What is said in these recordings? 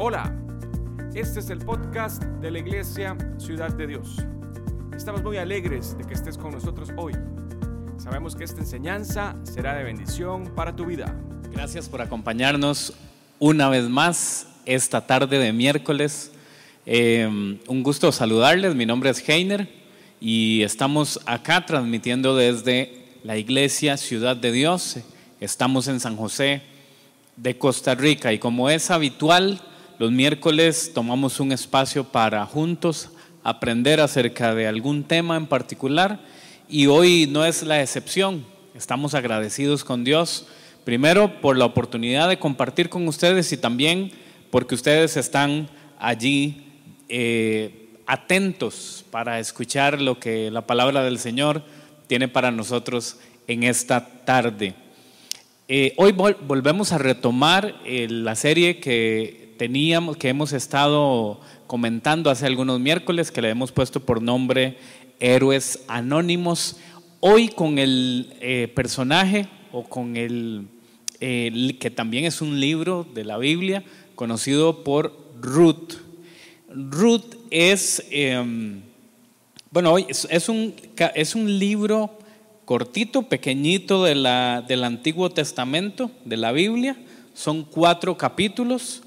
Hola, este es el podcast de la Iglesia Ciudad de Dios. Estamos muy alegres de que estés con nosotros hoy. Sabemos que esta enseñanza será de bendición para tu vida. Gracias por acompañarnos una vez más esta tarde de miércoles. Eh, un gusto saludarles, mi nombre es Heiner y estamos acá transmitiendo desde la Iglesia Ciudad de Dios. Estamos en San José de Costa Rica y como es habitual, los miércoles tomamos un espacio para juntos aprender acerca de algún tema en particular y hoy no es la excepción. Estamos agradecidos con Dios, primero por la oportunidad de compartir con ustedes y también porque ustedes están allí eh, atentos para escuchar lo que la palabra del Señor tiene para nosotros en esta tarde. Eh, hoy volvemos a retomar eh, la serie que teníamos, que hemos estado comentando hace algunos miércoles, que le hemos puesto por nombre Héroes Anónimos. Hoy con el eh, personaje o con el, que también es un libro de la Biblia, conocido por Ruth. Ruth es, em, bueno, es, un, es un libro cortito, pequeñito de la, del Antiguo Testamento, de la Biblia. Son cuatro capítulos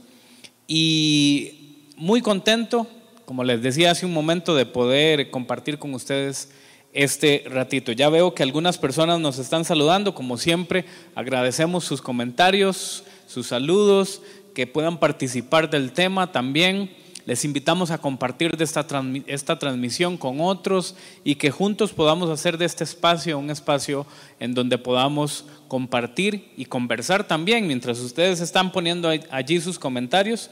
y muy contento, como les decía hace un momento, de poder compartir con ustedes este ratito. Ya veo que algunas personas nos están saludando, como siempre, agradecemos sus comentarios, sus saludos, que puedan participar del tema también. Les invitamos a compartir de esta, esta transmisión con otros y que juntos podamos hacer de este espacio un espacio en donde podamos compartir y conversar también. Mientras ustedes están poniendo allí sus comentarios,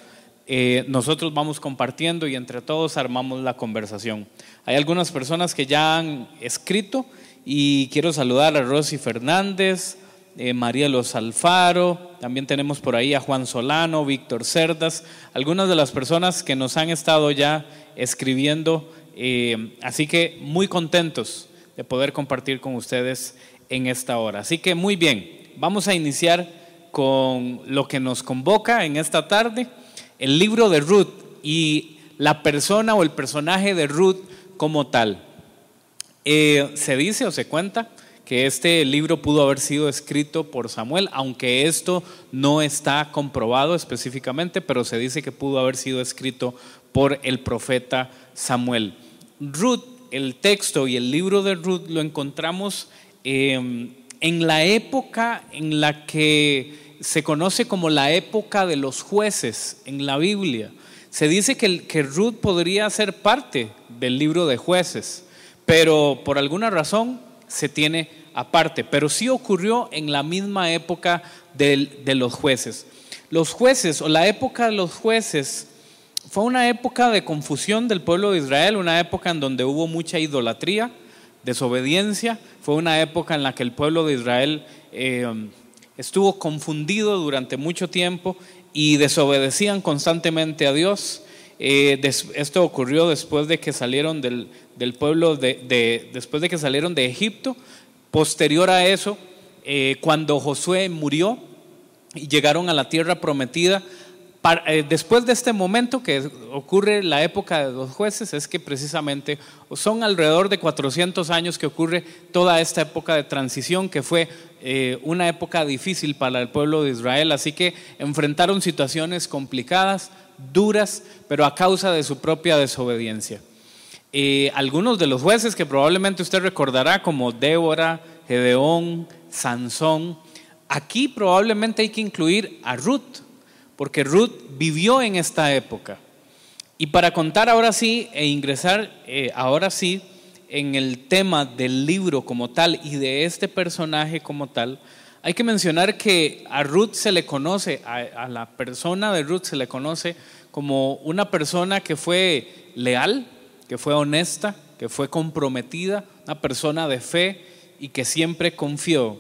eh, nosotros vamos compartiendo y entre todos armamos la conversación. Hay algunas personas que ya han escrito y quiero saludar a Rosy Fernández, eh, María Los Alfaro, también tenemos por ahí a Juan Solano, Víctor Cerdas, algunas de las personas que nos han estado ya escribiendo, eh, así que muy contentos de poder compartir con ustedes en esta hora. Así que muy bien, vamos a iniciar con lo que nos convoca en esta tarde, el libro de Ruth y la persona o el personaje de Ruth como tal. Eh, se dice o se cuenta que este libro pudo haber sido escrito por Samuel, aunque esto no está comprobado específicamente, pero se dice que pudo haber sido escrito por el profeta Samuel. Ruth, el texto y el libro de Ruth lo encontramos Em, en la época en la que se conoce como la época de los jueces en la Biblia. Se dice que, que Ruth podría ser parte del libro de jueces, pero por alguna razón se tiene aparte. Pero sí ocurrió en la misma época de los jueces. Los jueces o la época de los jueces fue una época de confusión del pueblo de Israel, una época en donde hubo mucha idolatría, desobediencia. Fue una época en la que el pueblo de Israel eh, estuvo confundido durante mucho tiempo y desobedecían constantemente a Dios. Eh, esto ocurrió después de que salieron del, pueblo de, después de que salieron de Egipto. Posterior a eso, eh, cuando Josué murió y llegaron a la tierra prometida, eh, después de este momento que ocurre la época de los jueces, es que precisamente son alrededor de 400 años que ocurre toda esta época de transición, que fue eh, una época difícil para el pueblo de Israel, así que enfrentaron situaciones complicadas, duras, pero a causa de su propia desobediencia. Algunos de los jueces que probablemente usted recordará, como Débora, Gedeón, Sansón, aquí probablemente hay que incluir a Ruth porque Ruth vivió en esta época. Y para contar ahora sí e ingresar eh, ahora sí en el tema del libro como tal y de este personaje como tal, hay que mencionar que a Ruth se le conoce, a, la persona de Ruth se le conoce como una persona que fue leal, que fue honesta, que fue comprometida, una persona de fe y que siempre confió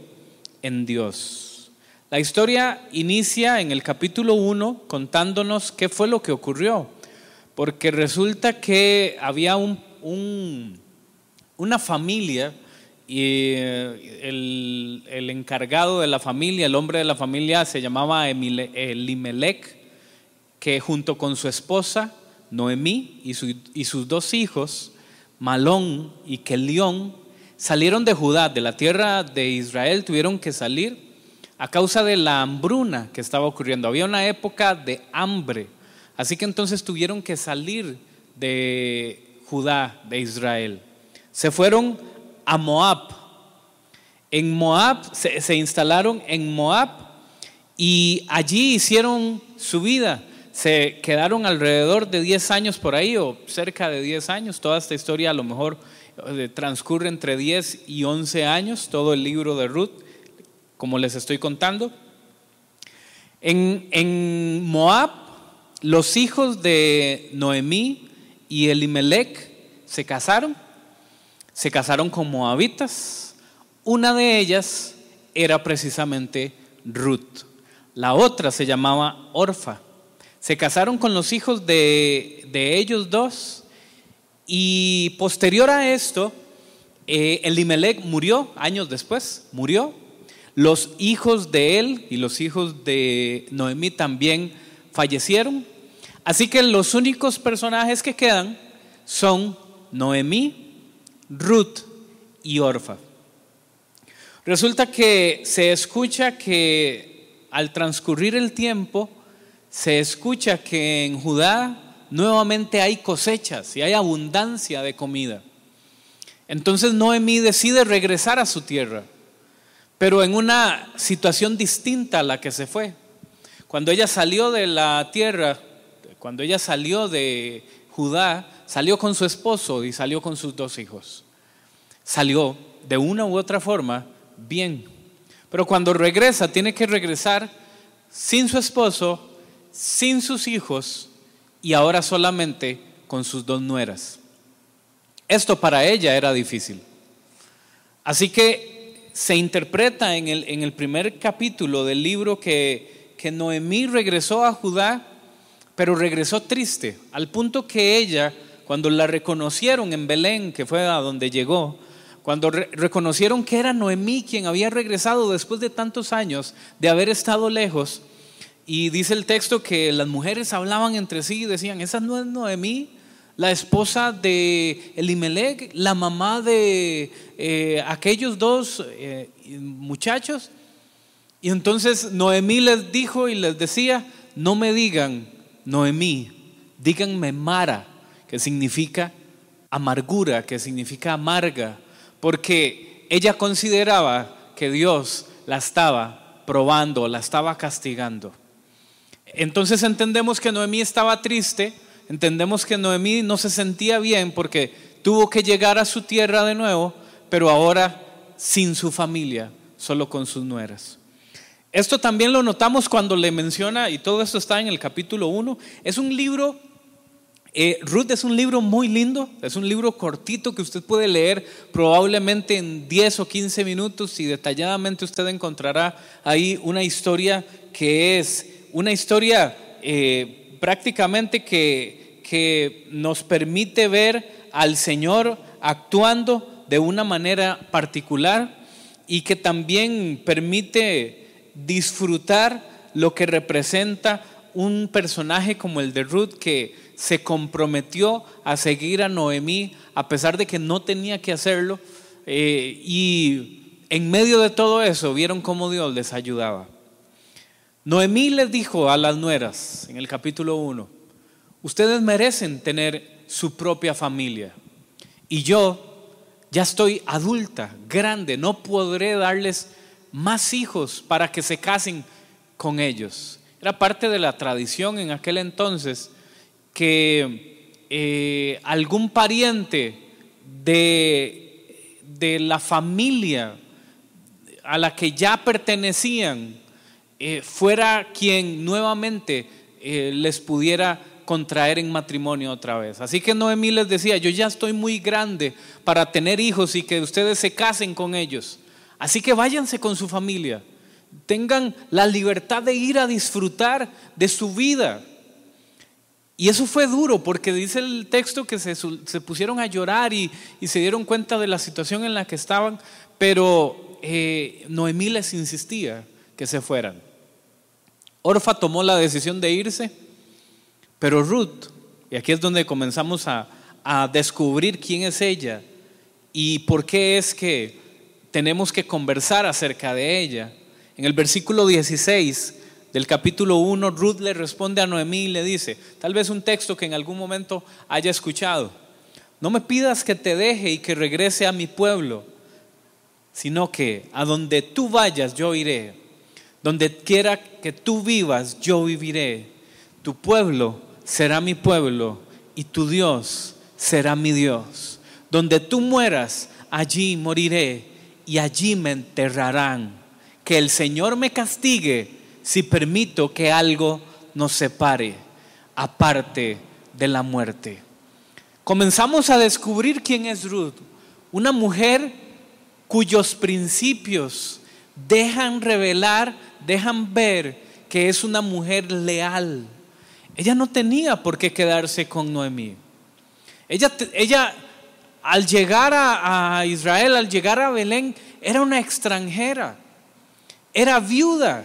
en Dios. La historia inicia en el capítulo 1 contándonos qué fue lo que ocurrió, porque resulta que había un, una familia y eh, el, encargado de la familia, el hombre de la familia se llamaba Elimelech, que junto con su esposa, Noemí, y, sus dos hijos, Malón y Kelión, salieron de Judá, de la tierra de Israel, tuvieron que salir a causa de la hambruna que estaba ocurriendo. Había una época de hambre, así que entonces tuvieron que salir de Judá, de Israel. Se fueron a Moab. En Moab, se instalaron en Moab y allí hicieron su vida se quedaron alrededor de 10 años por ahí o cerca de 10 años. Toda esta historia a lo mejor eh, transcurre entre 10 y 11 años, todo el libro de Ruth, como les estoy contando. En, en Moab, los hijos de Noemí y Elimelech se casaron, se casaron con moabitas. Una de ellas era precisamente Ruth, la otra se llamaba Orfa. Se casaron con los hijos de, ellos dos y posterior a esto, eh, Elimelech murió años después, murió. Los hijos de él y los hijos de Noemí también fallecieron. Así que los únicos personajes que quedan son Noemí, Ruth y Orfa. Resulta que se escucha que al transcurrir el tiempo, se escucha que en Judá nuevamente hay cosechas y hay abundancia de comida. Entonces Noemí decide regresar a su tierra, pero en una situación distinta a la que se fue. Cuando ella salió de la tierra, cuando ella salió de Judá, salió con su esposo y salió con sus dos hijos. Salió de una u otra forma bien, pero cuando regresa tiene que regresar sin su esposo sin sus hijos y ahora solamente con sus dos nueras. Esto para ella era difícil. Así que se interpreta en el, en el primer capítulo del libro que, que Noemí regresó a Judá, pero regresó triste, al punto que ella, cuando la reconocieron en Belén, que fue a donde llegó, cuando reconocieron que era Noemí quien había regresado después de tantos años de haber estado lejos, y dice el texto que las mujeres hablaban entre sí y decían, esa no es Noemí, la esposa de Elimelech, la mamá de eh, aquellos dos eh, muchachos. Y entonces Noemí les dijo y les decía, no me digan Noemí, díganme Mara, que significa amargura, que significa amarga, porque ella consideraba que Dios la estaba probando, la estaba castigando. Entonces entendemos que Noemí estaba triste, entendemos que Noemí no se sentía bien porque tuvo que llegar a su tierra de nuevo, pero ahora sin su familia, solo con sus nueras. Esto también lo notamos cuando le menciona, y todo esto está en el capítulo 1, es un libro, eh, Ruth es un libro muy lindo, es un libro cortito que usted puede leer probablemente en 10 o 15 minutos y detalladamente usted encontrará ahí una historia que es una historia eh, prácticamente que, que nos permite ver al Señor actuando de una manera particular y que también permite disfrutar lo que representa un personaje como el de Ruth que se comprometió a seguir a Noemí a pesar de que no tenía que hacerlo eh, y en medio de todo eso vieron cómo Dios les ayudaba. Noemí les dijo a las nueras en el capítulo 1, ustedes merecen tener su propia familia y yo ya estoy adulta, grande, no podré darles más hijos para que se casen con ellos. Era parte de la tradición en aquel entonces que eh, algún pariente de, de la familia a la que ya pertenecían eh, fuera quien nuevamente eh, les pudiera contraer en matrimonio otra vez. Así que Noemí les decía, yo ya estoy muy grande para tener hijos y que ustedes se casen con ellos. Así que váyanse con su familia. Tengan la libertad de ir a disfrutar de su vida. Y eso fue duro porque dice el texto que se, pusieron a llorar y, se dieron cuenta de la situación en la que estaban, pero eh, Noemí les insistía que se fueran. Orfa tomó la decisión de irse Pero Ruth, y aquí es donde comenzamos a, a descubrir quién es ella y por qué es que tenemos que conversar acerca de ella. En el versículo 16 del capítulo 1, Ruth le responde a Noemí y le dice, tal vez un texto que en algún momento haya escuchado, no me pidas que te deje y que regrese a mi pueblo, sino que a donde tú vayas yo iré, donde quiera que tú vivas yo viviré, tu pueblo será mi pueblo y tu Dios será mi Dios. Donde tú mueras, allí moriré y allí me enterrarán. Que el Señor me castigue si permito que algo nos separe aparte de la muerte. Comenzamos a descubrir quién es Ruth, una mujer cuyos principios dejan revelar, dejan ver que es una mujer leal. Ella no tenía por qué quedarse con Noemí. Ella, ella al llegar a, Israel, al llegar a Belén, era una extranjera, era viuda,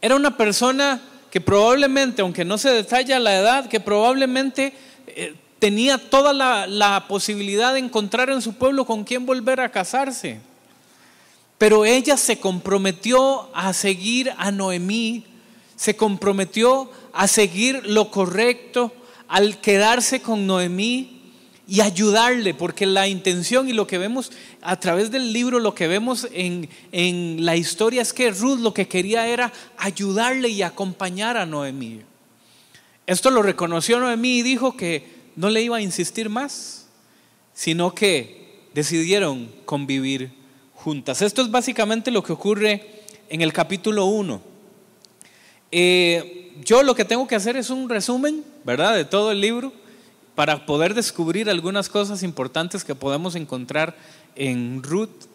era una persona que probablemente, aunque no se detalla la edad, que probablemente eh, tenía toda la, la posibilidad de encontrar en su pueblo con quién volver a casarse. Pero ella se comprometió a seguir a Noemí, se comprometió a seguir lo correcto al quedarse con Noemí y ayudarle, porque la intención y lo que vemos a través del libro, lo que vemos en, en la historia es que Ruth lo que quería era ayudarle y acompañar a Noemí. Esto lo reconoció Noemí y dijo que no le iba a insistir más, sino que decidieron convivir juntas. Esto es básicamente lo que ocurre en el capítulo 1. Eh, yo lo que tengo que hacer es un resumen, ¿verdad?, de todo el libro para poder descubrir algunas cosas importantes que podemos encontrar en Ruth.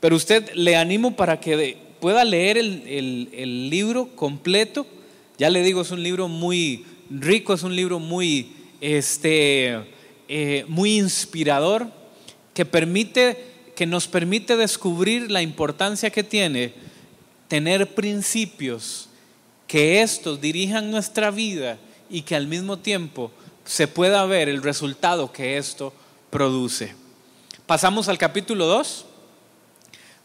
Pero usted le animo para que pueda leer el, libro completo. Ya le digo, es un libro muy rico, es un libro muy, este, eh, muy inspirador, que, permite, que nos permite descubrir la importancia que tiene tener principios, que estos dirijan nuestra vida y que al mismo tiempo se pueda ver el resultado que esto produce. Pasamos al capítulo 2.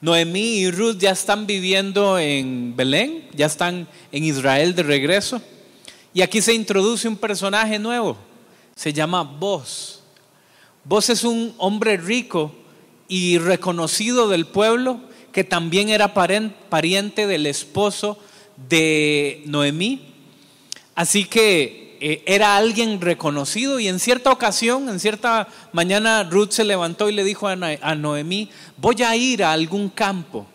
Noemí y Ruth ya están viviendo en Belén, ya están en Israel de regreso. Y aquí se introduce un personaje nuevo, se llama Boz. Boz es un hombre rico y reconocido del pueblo que también era pariente del esposo de Noemí. Así que eh, era alguien reconocido y en cierta ocasión, en cierta mañana, Ruth se levantó y le dijo a, Noemí, voy a ir a algún campo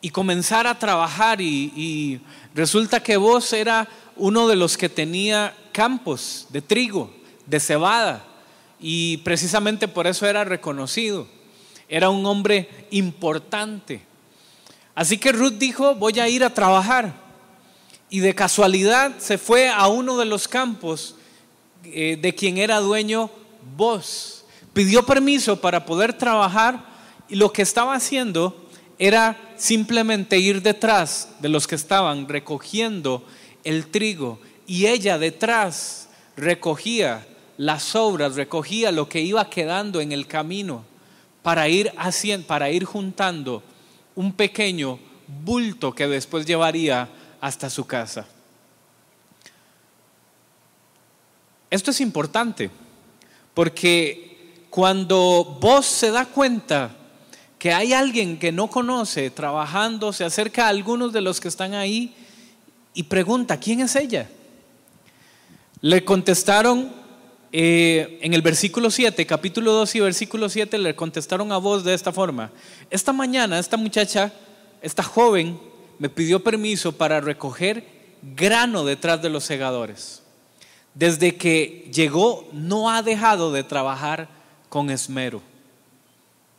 y comenzar a trabajar y, resulta que vos era uno de los que tenía campos de trigo, de cebada y precisamente por eso era reconocido. Era un hombre importante. Así que Ruth dijo, voy a ir a trabajar y de casualidad se fue a uno de los campos eh, de quien era dueño vos. Pidió permiso para poder trabajar y lo que estaba haciendo era simplemente ir detrás de los que estaban recogiendo el trigo y ella detrás recogía las sobras, recogía lo que iba quedando en el camino para ir haciendo, para ir juntando un pequeño bulto que después llevaría hasta su casa. Esto es importante porque cuando vos se da cuenta que hay alguien que no conoce trabajando, se acerca a algunos de los que están ahí y pregunta, ¿quién es ella? Le contestaron eh, en el versículo 7, capítulo 2 y versículo 7, le contestaron a vos de esta forma. Esta mañana, esta muchacha, esta joven, me pidió permiso para recoger grano detrás de los segadores. Desde que llegó no ha dejado de trabajar con esmero,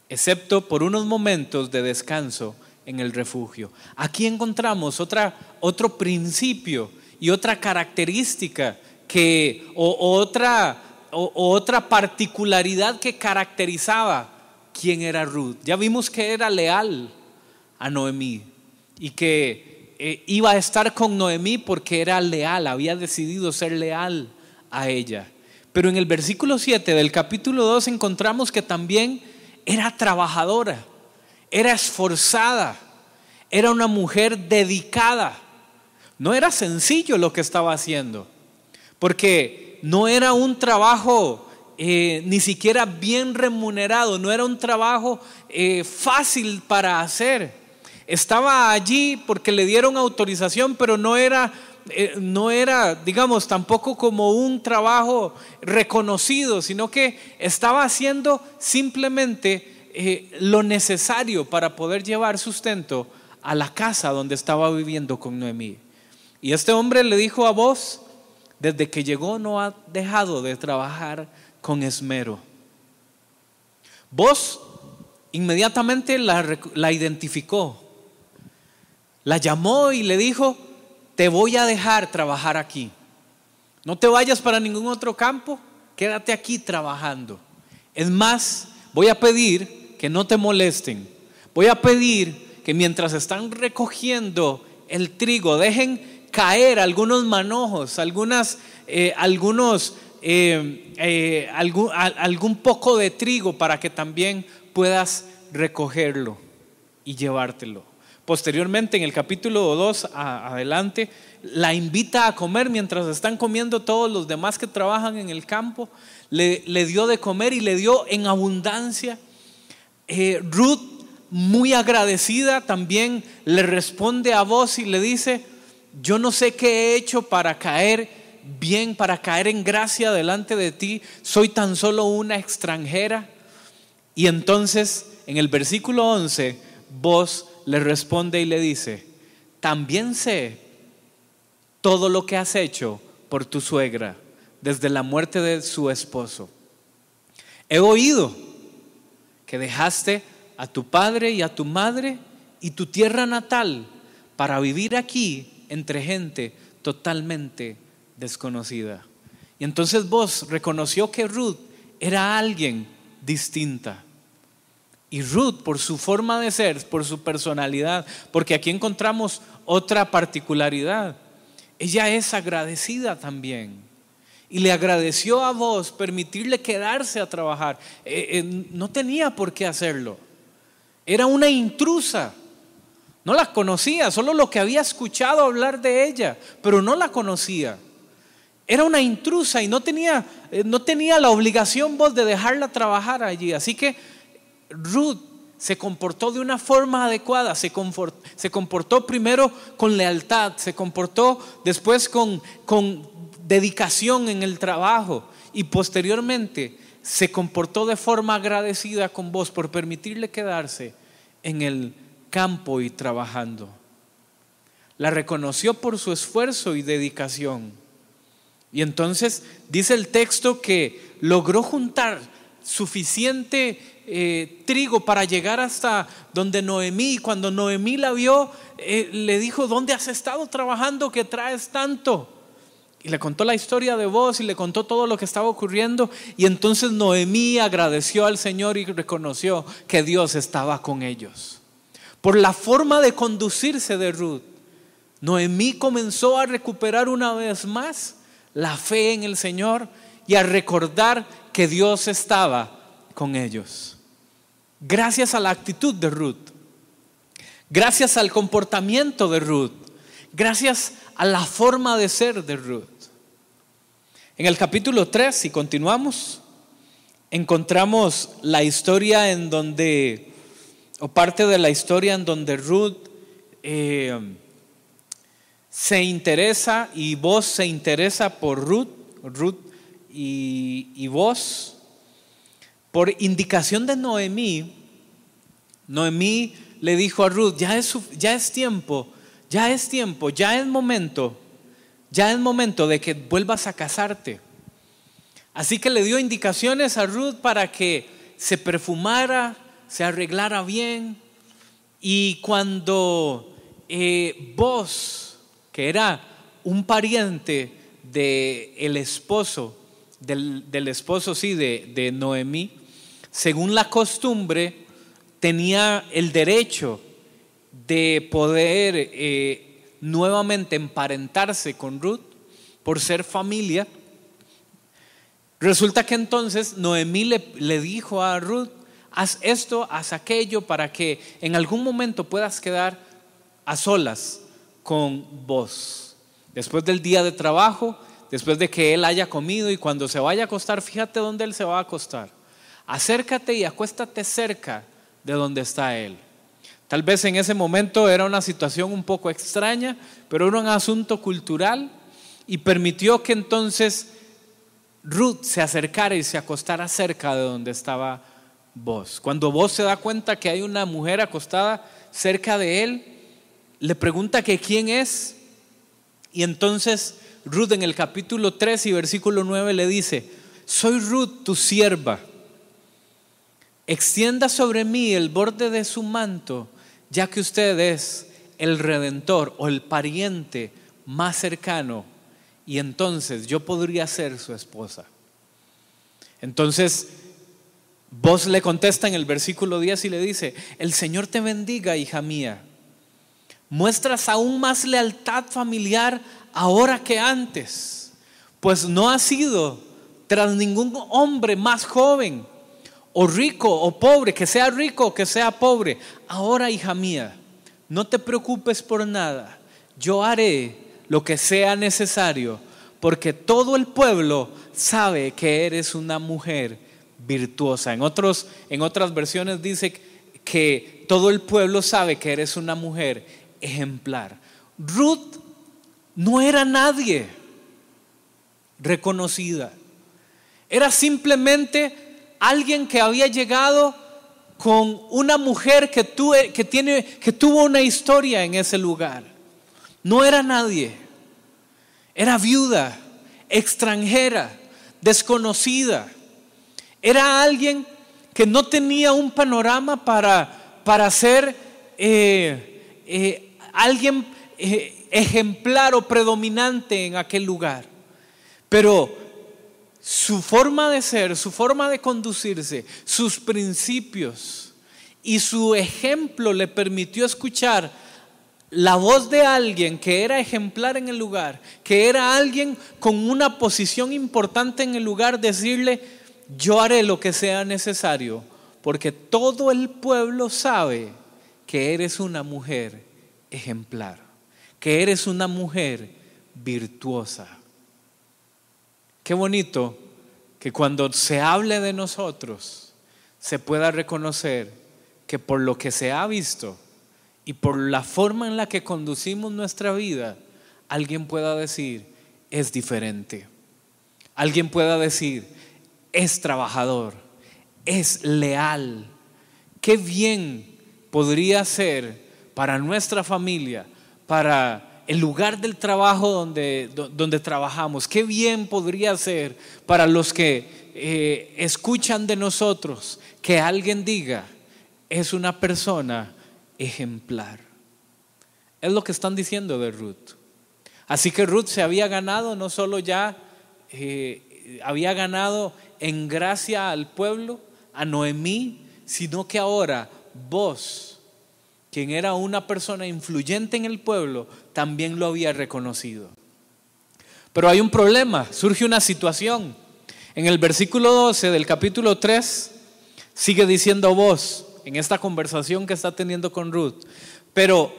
excepto por unos momentos de descanso en el refugio. Aquí encontramos otra, otro principio y otra característica que, o, otra, o, otra particularidad que caracterizaba quién era Ruth. Ya vimos que era leal a Noemí, y que eh, iba a estar con Noemí porque era leal, había decidido ser leal a ella. Pero en el versículo 7 del capítulo 2 encontramos que también era trabajadora, era esforzada, era una mujer dedicada. No era sencillo lo que estaba haciendo, porque no era un trabajo eh, ni siquiera bien remunerado, no era un trabajo eh, fácil para hacer. Estaba allí porque le dieron autorización, pero no era, eh, no era, digamos, tampoco como un trabajo reconocido, sino que estaba haciendo simplemente lo necesario para poder llevar sustento a la casa donde estaba viviendo con Noemí. Y este hombre le dijo a vos, desde que llegó no ha dejado de trabajar con esmero. Vos inmediatamente la, la identificó, la llamó y le dijo, te voy a dejar trabajar aquí. No te vayas para ningún otro campo, quédate aquí trabajando. Es más, voy a pedir que no te molesten. Voy a pedir que mientras están recogiendo el trigo, dejen caer algunos manojos, algunas, eh, algunos eh, eh, algún, algún poco de trigo para que también puedas recogerlo y llevártelo. Posteriormente, en el capítulo 2 adelante, la invita a comer mientras están comiendo todos los demás que trabajan en el campo. Le, dio de comer y le dio en abundancia. Ruth, muy agradecida, también le responde a vos y le dice, yo no sé qué he hecho para caer bien para caer en gracia delante de ti, soy tan solo una extranjera. Y entonces en el versículo 11, vos le responde y le dice, también sé todo lo que has hecho por tu suegra desde la muerte de su esposo. He oído que dejaste a tu padre y a tu madre y tu tierra natal para vivir aquí entre gente totalmente desconocida. Y entonces vos reconoció que Ruth era alguien distinta. Y Ruth, por su forma de ser, por su personalidad, porque aquí encontramos otra particularidad, ella es agradecida también. Y le agradeció a vos permitirle quedarse a trabajar. Eh, eh, no tenía por qué hacerlo. Era una intrusa. No la conocía, solo lo que había escuchado hablar de ella, pero no la conocía. Era una intrusa y no tenía, eh, no tenía la obligación vos de dejarla trabajar allí. Así que Ruth se comportó de una forma adecuada, se, se comportó primero con lealtad, se comportó después con, con dedicación en el trabajo y posteriormente se comportó de forma agradecida con vos por permitirle quedarse en el campo y trabajando. La reconoció por su esfuerzo y dedicación y entonces dice el texto que logró juntar suficiente eh, trigo para llegar hasta donde Noemí. Cuando Noemí la vio, eh, le dijo, ¿dónde has estado trabajando que traes tanto? Y le contó la historia de vos y le contó todo lo que estaba ocurriendo. Y entonces Noemí agradeció al Señor y reconoció que Dios estaba con ellos. Por la forma de conducirse de Ruth, Noemí comenzó a recuperar una vez más la fe en el Señor y a recordar que Dios estaba con ellos. Gracias a la actitud de Ruth, gracias al comportamiento de Ruth, gracias a la forma de ser de Ruth. En el capítulo 3, si continuamos, encontramos la historia en donde, o parte de la historia en donde Ruth eh, se interesa y vos se interesa por Ruth, Ruth y, vos, por indicación de Noemí, Noemí le dijo a Ruth, ya es, ya es tiempo, ya es tiempo, ya es momento, ya es momento de que vuelvas a casarte. Así que le dio indicaciones a Ruth para que se perfumara, se arreglara bien y cuando eh, vos que era un pariente del el esposo, del, esposo, sí, de, de Noemí, según la costumbre, tenía el derecho de poder eh, nuevamente emparentarse con Ruth por ser familia. Resulta que entonces Noemí le, le dijo a Ruth, haz esto, haz aquello para que en algún momento puedas quedar a solas con vos. Después del día de trabajo, después de que él haya comido y cuando se vaya a acostar, fíjate dónde él se va a acostar. Acércate y acuéstate cerca de donde está él. Tal vez en ese momento era una situación un poco extraña, pero era un asunto cultural y permitió que entonces Ruth se acercara y se acostara cerca de donde estaba vos. Cuando vos se da cuenta que hay una mujer acostada cerca de él, le pregunta que quién es y entonces Ruth en el capítulo 3 y versículo 9 le dice, soy Ruth, tu sierva. Extienda sobre mí el borde de su manto, ya que usted es el redentor o el pariente más cercano, y entonces yo podría ser su esposa. Entonces, vos le contesta en el versículo 10 y le dice, el Señor te bendiga, hija mía. Muestras aún más lealtad familiar ahora que antes, pues no ha sido tras ningún hombre más joven o rico o pobre, que sea rico o que sea pobre. Ahora, hija mía, no te preocupes por nada. Yo haré lo que sea necesario, porque todo el pueblo sabe que eres una mujer virtuosa. En, otros, en otras versiones dice que todo el pueblo sabe que eres una mujer ejemplar. Ruth no era nadie reconocida. Era simplemente alguien que había llegado con una mujer que, que, tiene, que tuvo una historia en ese lugar. No era nadie. Era viuda, extranjera, desconocida. Era alguien que no tenía un panorama para, para ser eh, eh, alguien eh, ejemplar o predominante en aquel lugar. Pero su forma de ser, su forma de conducirse, sus principios y su ejemplo le permitió escuchar la voz de alguien que era ejemplar en el lugar, que era alguien con una posición importante en el lugar, decirle, yo haré lo que sea necesario, porque todo el pueblo sabe que eres una mujer ejemplar, que eres una mujer virtuosa. Qué bonito que cuando se hable de nosotros se pueda reconocer que por lo que se ha visto y por la forma en la que conducimos nuestra vida, alguien pueda decir, es diferente. Alguien pueda decir, es trabajador, es leal. Qué bien podría ser para nuestra familia, para el lugar del trabajo donde, donde trabajamos. Qué bien podría ser para los que eh, escuchan de nosotros que alguien diga, es una persona ejemplar. Es lo que están diciendo de Ruth. Así que Ruth se había ganado, no solo ya, eh, había ganado en gracia al pueblo, a Noemí, sino que ahora vos, quien era una persona influyente en el pueblo, también lo había reconocido. Pero hay un problema, surge una situación. En el versículo 12 del capítulo 3 sigue diciendo vos, en esta conversación que está teniendo con Ruth, pero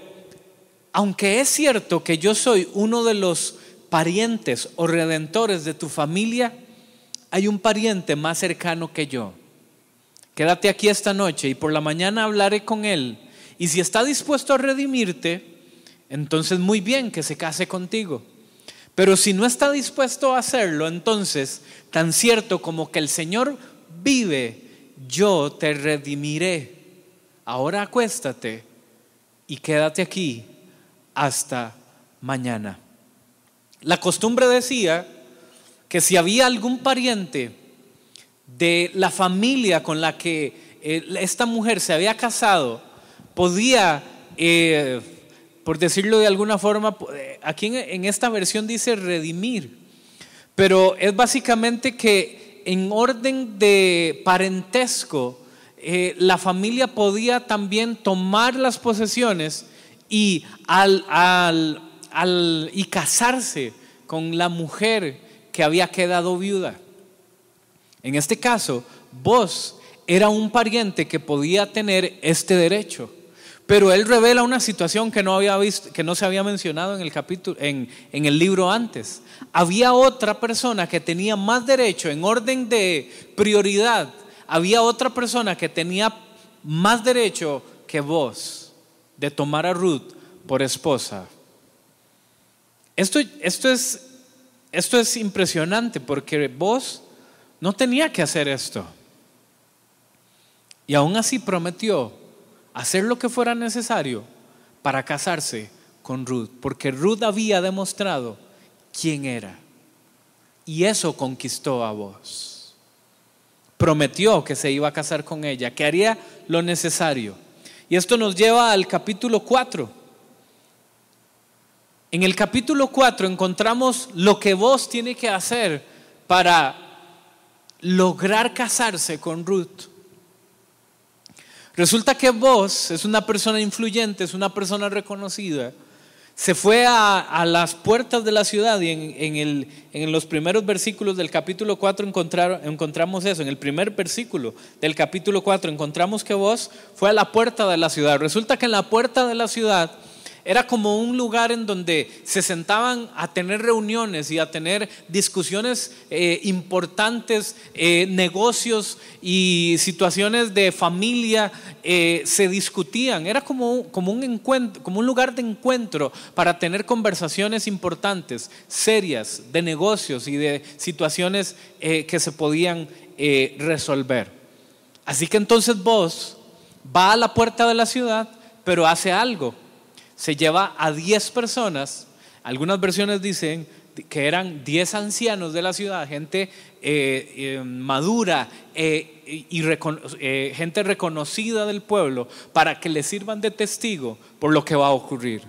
aunque es cierto que yo soy uno de los parientes o redentores de tu familia, hay un pariente más cercano que yo. Quédate aquí esta noche y por la mañana hablaré con él y si está dispuesto a redimirte, entonces muy bien que se case contigo. Pero si no está dispuesto a hacerlo, entonces, tan cierto como que el Señor vive, yo te redimiré. Ahora acuéstate y quédate aquí hasta mañana. La costumbre decía que si había algún pariente de la familia con la que eh, esta mujer se había casado, podía, eh, por decirlo de alguna forma, eh, aquí en, esta versión dice redimir, pero es básicamente que en orden de parentesco, la familia podía también tomar las posesiones y al, y casarse con la mujer que había quedado viuda. En este caso, vos era un pariente que podía tener este derecho. Pero él revela una situación que no, había visto, que no se había mencionado en el, capítulo, en, en el libro antes. Había otra persona que tenía más derecho en orden de prioridad. Había otra persona que tenía más derecho que vos de tomar a Ruth por esposa. Esto, esto, es, esto es impresionante porque vos no tenía que hacer esto. Y aún así prometió hacer lo que fuera necesario para casarse con Ruth, porque Ruth había demostrado quién era. Y eso conquistó a vos. Prometió que se iba a casar con ella, que haría lo necesario. Y esto nos lleva al capítulo 4. En el capítulo 4 encontramos lo que vos tiene que hacer para lograr casarse con Ruth. Resulta que vos es una persona influyente, es una persona reconocida. Se fue a, las puertas de la ciudad y en, los primeros versículos del capítulo 4 encontramos eso. En el primer versículo del capítulo 4 encontramos que vos fue a la puerta de la ciudad. Resulta que en la puerta de la ciudad era como un lugar en donde se sentaban a tener reuniones y a tener discusiones eh, importantes, eh, negocios y situaciones de familia eh, se discutían. Era como, como, un encuentro, como un lugar de encuentro para tener conversaciones importantes, serias, de negocios y de situaciones que se podían resolver. Así que entonces vos va a la puerta de la ciudad, pero hace algo se lleva a 10 personas, algunas versiones dicen que eran 10 ancianos de la ciudad, gente eh, eh, madura eh, y gente reconocida del pueblo, para que le sirvan de testigo por lo que va a ocurrir.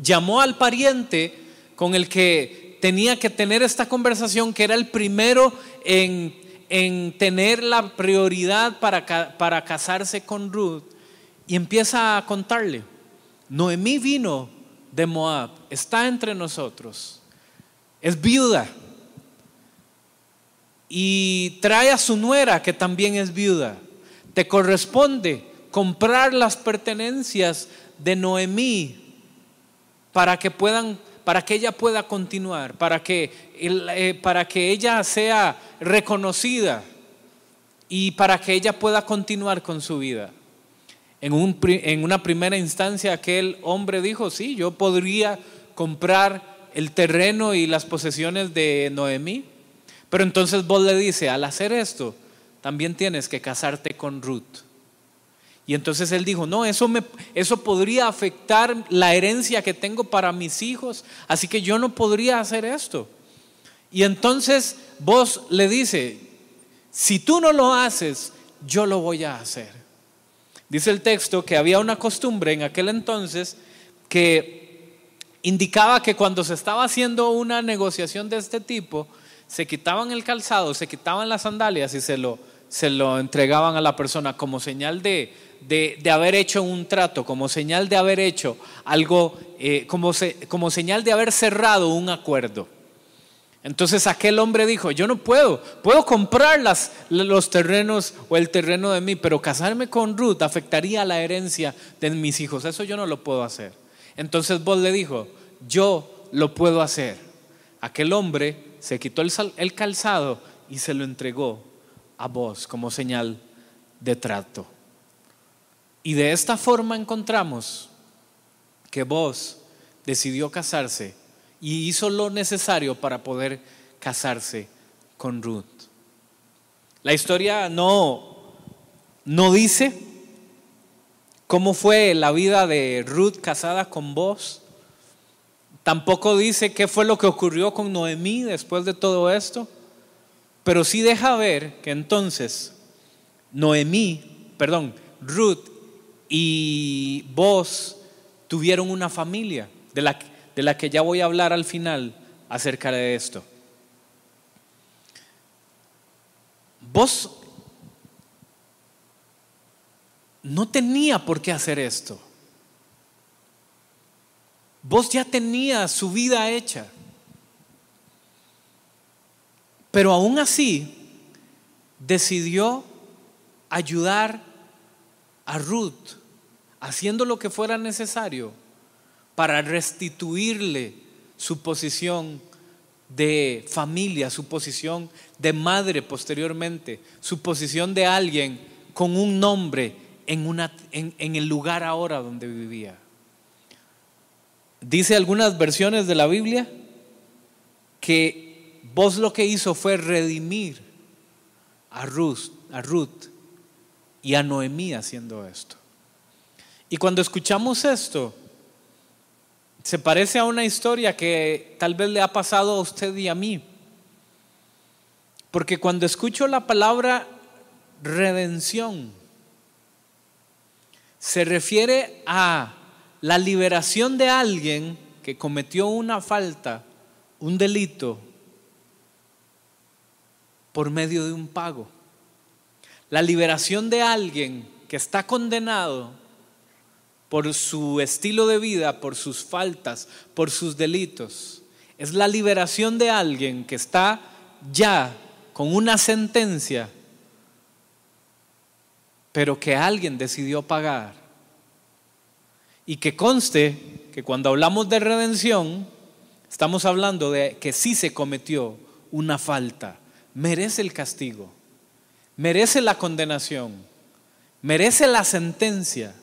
Llamó al pariente con el que tenía que tener esta conversación, que era el primero en, tener la prioridad para, para casarse con Ruth, y empieza a contarle. Noemí vino de Moab, está entre nosotros, es viuda y trae a su nuera que también es viuda. Te corresponde comprar las pertenencias de Noemí para que puedan para que ella pueda continuar, para que, eh, para que ella sea reconocida y para que ella pueda continuar con su vida. En, una primera instancia aquel hombre dijo, sí, yo podría comprar el terreno y las posesiones de Noemí. Pero entonces vos le dice, al hacer esto, también tienes que casarte con Ruth. Y entonces él dijo, no, eso, eso podría afectar la herencia que tengo para mis hijos, así que yo no podría hacer esto. Y entonces vos le dice, si tú no lo haces, yo lo voy a hacer. Dice el texto que había una costumbre en aquel entonces que indicaba que cuando se estaba haciendo una negociación de este tipo, se quitaban el calzado, se quitaban las sandalias y se lo, se lo entregaban a la persona como señal de, de, haber hecho un trato, como señal de haber hecho algo, eh, como, como señal de haber cerrado un acuerdo. Entonces aquel hombre dijo, yo no puedo, puedo comprar los terrenos o el terreno de mí, pero casarme con Ruth afectaría la herencia de mis hijos, eso yo no lo puedo hacer. Entonces vos le dijo, yo lo puedo hacer. Aquel hombre se quitó el, el calzado y se lo entregó a vos como señal de trato. Y de esta forma encontramos que vos decidió casarse y hizo lo necesario para poder casarse con Ruth. La historia no, no dice cómo fue la vida de Ruth casada con vos. Tampoco dice qué fue lo que ocurrió con Noemí después de todo esto. Pero sí deja ver que entonces Noemí, perdón, Ruth y vos tuvieron una familia de la que de la que ya voy a hablar al final acerca de esto. Vos no tenía por qué hacer esto. Vos ya tenías su vida hecha. Pero aún así decidió ayudar a Ruth haciendo lo que fuera necesario para restituirle su posición de familia, su posición de madre posteriormente, su posición de alguien con un nombre en, una, en, el lugar ahora donde vivía. Dice algunas versiones de la Biblia que vos lo que hizo fue redimir a Ruth, a Ruth y a Noemí haciendo esto. Y cuando escuchamos esto, se parece a una historia que tal vez le ha pasado a usted y a mí. Porque cuando escucho la palabra redención, se refiere a la liberación de alguien que cometió una falta, un delito, por medio de un pago. La liberación de alguien que está condenado por su estilo de vida, por sus faltas, por sus delitos. Es la liberación de alguien que está ya con una sentencia, pero que alguien decidió pagar. Y que conste que cuando hablamos de redención, estamos hablando de que sí se cometió una falta, merece el castigo, merece la condenación, merece la sentencia,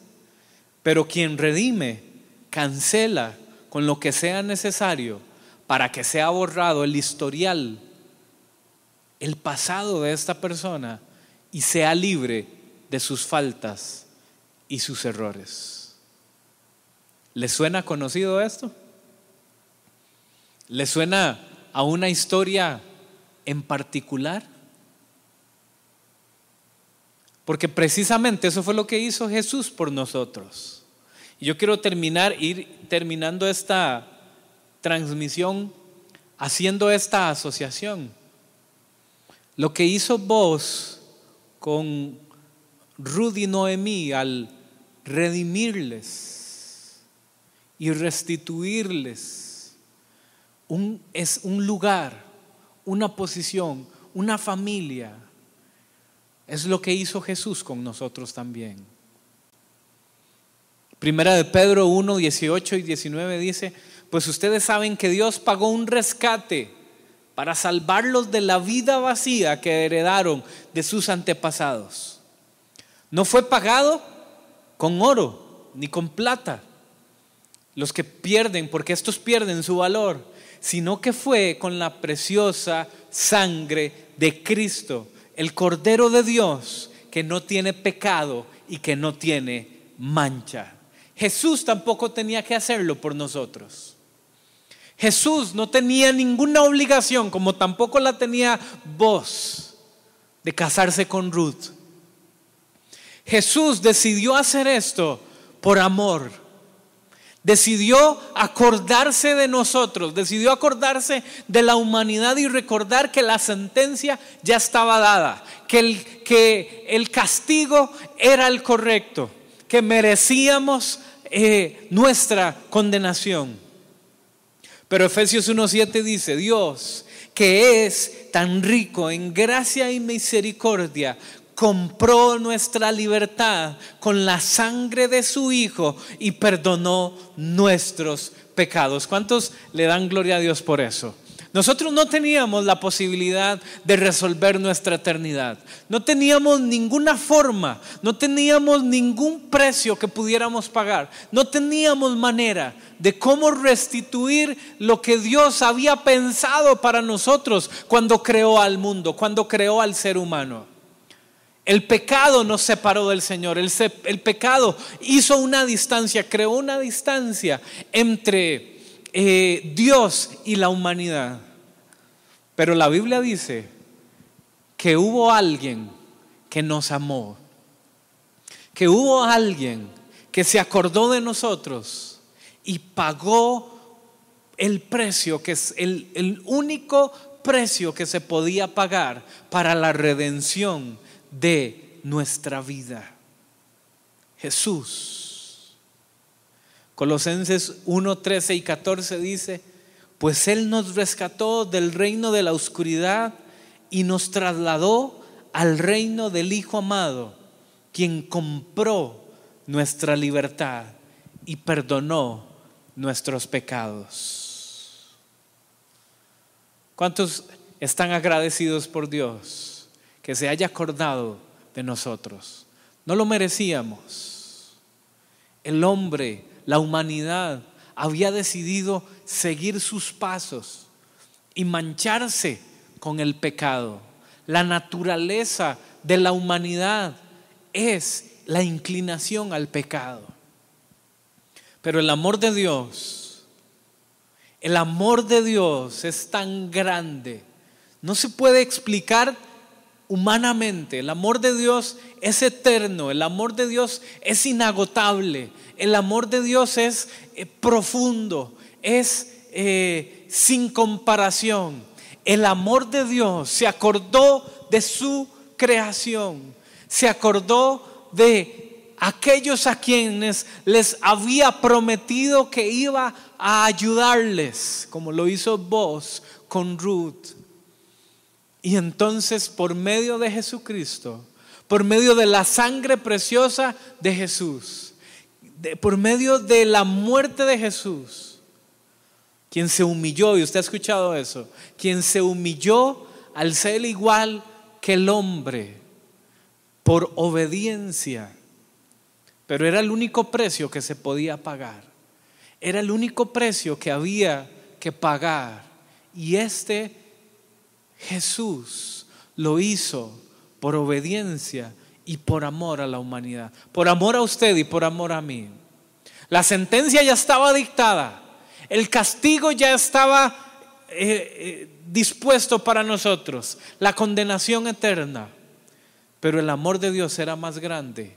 pero quien redime, cancela con lo que sea necesario para que sea borrado el historial, el pasado de esta persona y sea libre de sus faltas y sus errores. ¿Le suena conocido esto? ¿Le suena a una historia en particular? Porque precisamente eso fue lo que hizo Jesús por nosotros. Yo quiero terminar, ir terminando esta transmisión haciendo esta asociación. Lo que hizo vos con Rudy y Noemí al redimirles y restituirles un, es un lugar, una posición, una familia. Es lo que hizo Jesús con nosotros también. Primera de Pedro 1, 18 y 19 dice, pues ustedes saben que Dios pagó un rescate para salvarlos de la vida vacía que heredaron de sus antepasados. No fue pagado con oro ni con plata los que pierden, porque estos pierden su valor, sino que fue con la preciosa sangre de Cristo, el Cordero de Dios, que no tiene pecado y que no tiene mancha. Jesús tampoco tenía que hacerlo por nosotros. Jesús no tenía ninguna obligación, como tampoco la tenía vos, de casarse con Ruth. Jesús decidió hacer esto por amor decidió acordarse de nosotros, decidió acordarse de la humanidad y recordar que la sentencia ya estaba dada, que el, que el castigo era el correcto, que merecíamos eh, nuestra condenación. Pero Efesios 1.7 dice, Dios, que es tan rico en gracia y misericordia, compró nuestra libertad con la sangre de su Hijo y perdonó nuestros pecados. ¿Cuántos le dan gloria a Dios por eso? Nosotros no teníamos la posibilidad de resolver nuestra eternidad. No teníamos ninguna forma, no teníamos ningún precio que pudiéramos pagar. No teníamos manera de cómo restituir lo que Dios había pensado para nosotros cuando creó al mundo, cuando creó al ser humano. El pecado nos separó del Señor. El, pecado hizo una distancia, creó una distancia entre eh, Dios y la humanidad. Pero la Biblia dice que hubo alguien que nos amó, que hubo alguien que se acordó de nosotros y pagó el precio, que es el, el único precio que se podía pagar para la redención de nuestra vida. Jesús. Colosenses 1, 13 y 14 dice, pues Él nos rescató del reino de la oscuridad y nos trasladó al reino del Hijo amado, quien compró nuestra libertad y perdonó nuestros pecados. ¿Cuántos están agradecidos por Dios que se haya acordado de nosotros? No lo merecíamos. El hombre, la humanidad, había decidido seguir sus pasos y mancharse con el pecado. La naturaleza de la humanidad es la inclinación al pecado. Pero el amor de Dios, el amor de Dios es tan grande, no se puede explicar humanamente. El amor de Dios es eterno, el amor de Dios es inagotable, el amor de Dios es eh, profundo, es eh, sin comparación. El amor de Dios se acordó de su creación, se acordó de aquellos a quienes les había prometido que iba a ayudarles, como lo hizo vos con Ruth. Y entonces por medio de Jesucristo, por medio de la sangre preciosa de Jesús, por medio de la muerte de Jesús, quien se humilló, y usted ha escuchado eso, quien se humilló al ser igual que el hombre por obediencia, pero era el único precio que se podía pagar, era el único precio que había que pagar, y este Jesús lo hizo por obediencia y por amor a la humanidad, por amor a usted y por amor a mí. La sentencia ya estaba dictada, el castigo ya estaba eh, eh, dispuesto para nosotros, la condenación eterna, pero el amor de Dios era más grande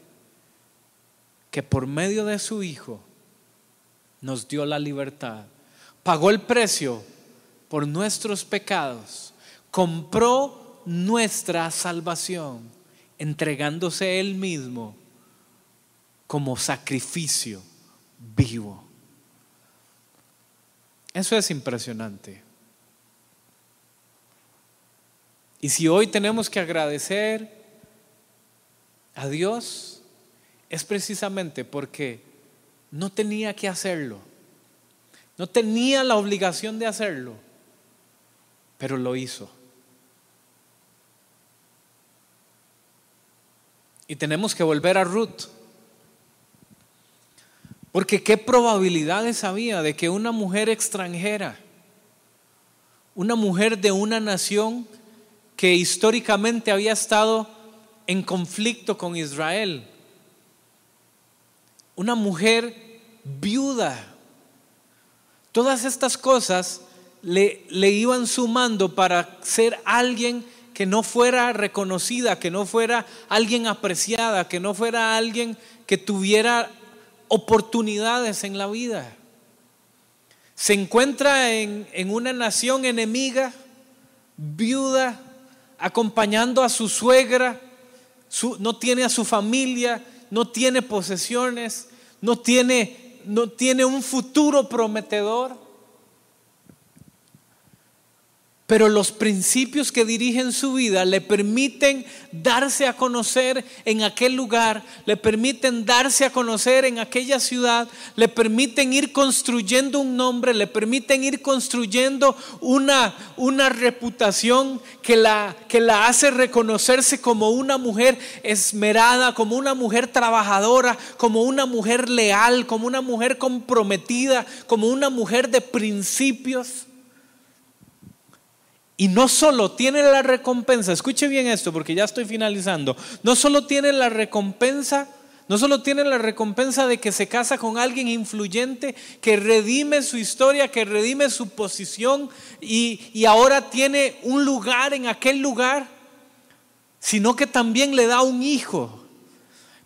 que por medio de su Hijo nos dio la libertad, pagó el precio por nuestros pecados, compró nuestra salvación entregándose Él mismo como sacrificio vivo. Eso es impresionante. Y si hoy tenemos que agradecer a Dios, es precisamente porque no tenía que hacerlo. No tenía la obligación de hacerlo, pero lo hizo. Y tenemos que volver a Ruth. Porque qué probabilidades había de que una mujer extranjera, una mujer de una nación que históricamente había estado en conflicto con Israel, una mujer viuda, todas estas cosas le, iban sumando para ser alguien que no fuera reconocida, que no fuera alguien apreciada, que no fuera alguien que tuviera oportunidades en la vida. Se encuentra en, una nación enemiga, viuda, acompañando a su suegra, no tiene a su familia, no tiene posesiones, no tiene, no tiene un futuro prometedor. Pero los principios que dirigen su vida le permiten darse a conocer en aquel lugar, le permiten darse a conocer en aquella ciudad, le permiten ir construyendo un nombre, le permiten ir construyendo una, una reputación que la, que la hace reconocerse como una mujer esmerada, como una mujer trabajadora, como una mujer leal, como una mujer comprometida, como una mujer de principios. Y no solo tiene la recompensa, escuche bien esto porque ya estoy finalizando, no solo tiene la recompensa, no solo tiene la recompensa de que se casa con alguien influyente, que redime su historia, que redime su posición y, y ahora tiene un lugar en aquel lugar, sino que también le da un hijo.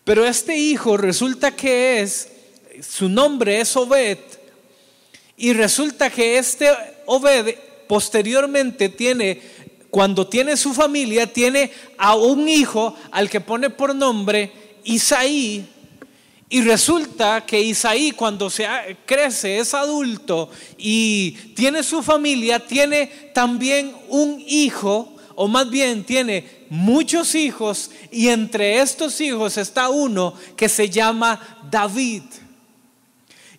Pero este hijo resulta que es, su nombre es Obed, y resulta que este Obed posteriormente tiene, cuando tiene su familia, tiene a un hijo al que pone por nombre Isaí. Y resulta que Isaí cuando se crece, es adulto y tiene su familia, tiene también un hijo, o más bien tiene muchos hijos, y entre estos hijos está uno que se llama David.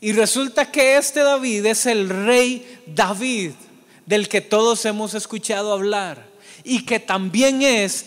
Y resulta que este David es el rey David, del que todos hemos escuchado hablar, y que también es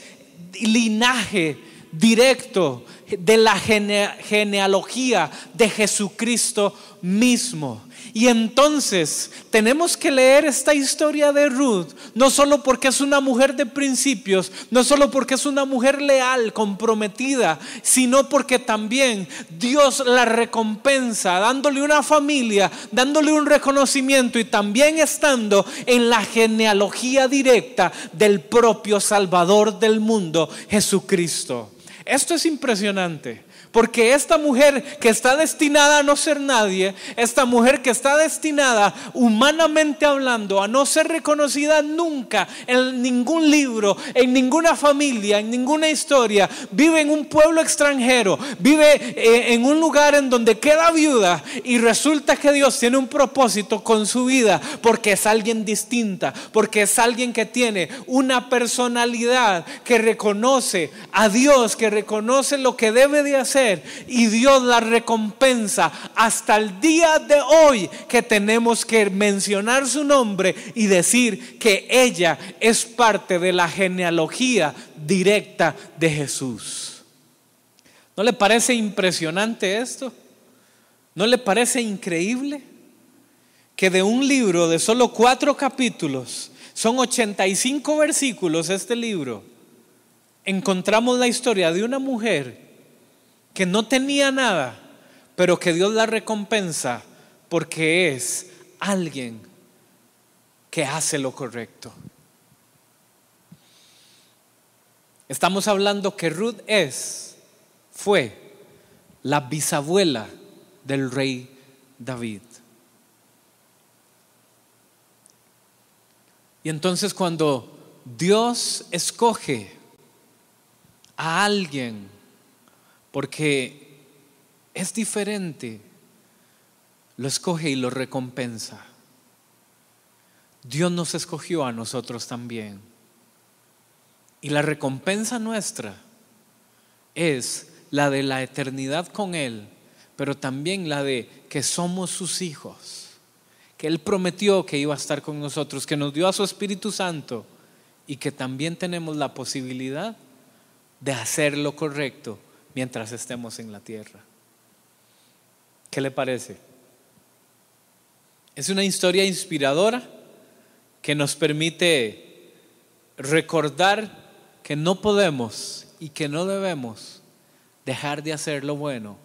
linaje directo de la genealogía de Jesucristo mismo. Y entonces tenemos que leer esta historia de Ruth, no solo porque es una mujer de principios, no solo porque es una mujer leal, comprometida, sino porque también Dios la recompensa, dándole una familia, dándole un reconocimiento y también estando en la genealogía directa del propio Salvador del mundo, Jesucristo. Esto es impresionante. Porque esta mujer que está destinada a no ser nadie, esta mujer que está destinada, humanamente hablando, a no ser reconocida nunca en ningún libro, en ninguna familia, en ninguna historia, vive en un pueblo extranjero, vive eh, en un lugar en donde queda viuda y resulta que Dios tiene un propósito con su vida, porque es alguien distinta, porque es alguien que tiene una personalidad que reconoce a Dios, que reconoce lo que debe de y Dios la recompensa hasta el día de hoy que tenemos que mencionar su nombre y decir que ella es parte de la genealogía directa de Jesús. ¿No le parece impresionante esto? ¿No le parece increíble? Que de un libro de solo cuatro capítulos, son 85 versículos este libro, encontramos la historia de una mujer que no tenía nada, pero que Dios la recompensa porque es alguien que hace lo correcto. Estamos hablando que Ruth es, fue la bisabuela del rey David. Y entonces cuando Dios escoge a alguien porque es diferente. Lo escoge y lo recompensa. Dios nos escogió a nosotros también. Y la recompensa nuestra es la de la eternidad con Él, pero también la de que somos sus hijos, que Él prometió que iba a estar con nosotros, que nos dio a su Espíritu Santo y que también tenemos la posibilidad de hacer lo correcto mientras estemos en la tierra. ¿Qué le parece? Es una historia inspiradora que nos permite recordar que no podemos y que no debemos dejar de hacer lo bueno,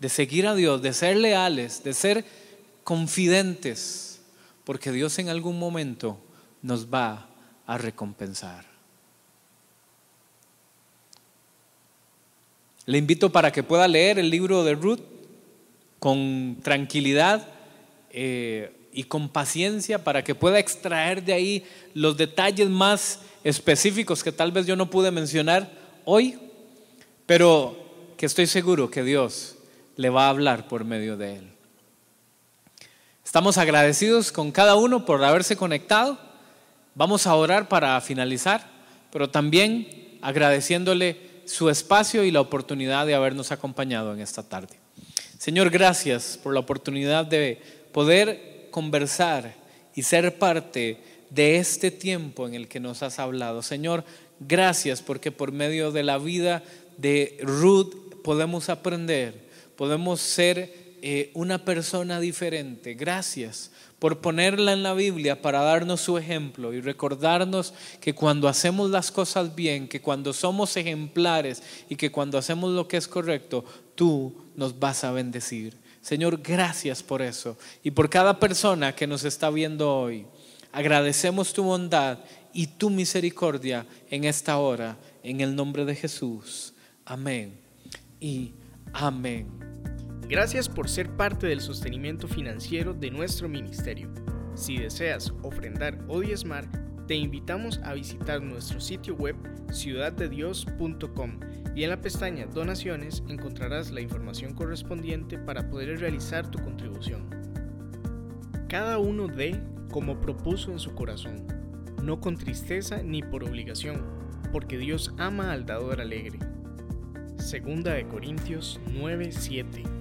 de seguir a Dios, de ser leales, de ser confidentes, porque Dios en algún momento nos va a recompensar. Le invito para que pueda leer el libro de Ruth con tranquilidad eh, y con paciencia para que pueda extraer de ahí los detalles más específicos que tal vez yo no pude mencionar hoy, pero que estoy seguro que Dios le va a hablar por medio de él. Estamos agradecidos con cada uno por haberse conectado. Vamos a orar para finalizar, pero también agradeciéndole su espacio y la oportunidad de habernos acompañado en esta tarde. Señor, gracias por la oportunidad de poder conversar y ser parte de este tiempo en el que nos has hablado. Señor, gracias porque por medio de la vida de Ruth podemos aprender, podemos ser eh, una persona diferente. Gracias por ponerla en la Biblia para darnos su ejemplo y recordarnos que cuando hacemos las cosas bien, que cuando somos ejemplares y que cuando hacemos lo que es correcto, tú nos vas a bendecir. Señor, gracias por eso y por cada persona que nos está viendo hoy. Agradecemos tu bondad y tu misericordia en esta hora, en el nombre de Jesús. Amén y amén. Gracias por ser parte del sostenimiento financiero de nuestro ministerio. Si deseas ofrendar o diezmar, te invitamos a visitar nuestro sitio web ciudaddedios.com y en la pestaña Donaciones encontrarás la información correspondiente para poder realizar tu contribución. Cada uno dé como propuso en su corazón, no con tristeza ni por obligación, porque Dios ama al dador alegre. Segunda de Corintios 9:7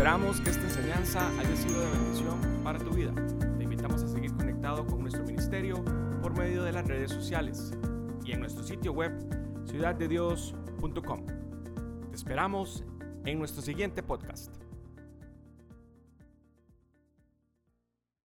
Esperamos que esta enseñanza haya sido de bendición para tu vida. Te invitamos a seguir conectado con nuestro ministerio por medio de las redes sociales y en nuestro sitio web ciudaddedios.com. Te esperamos en nuestro siguiente podcast.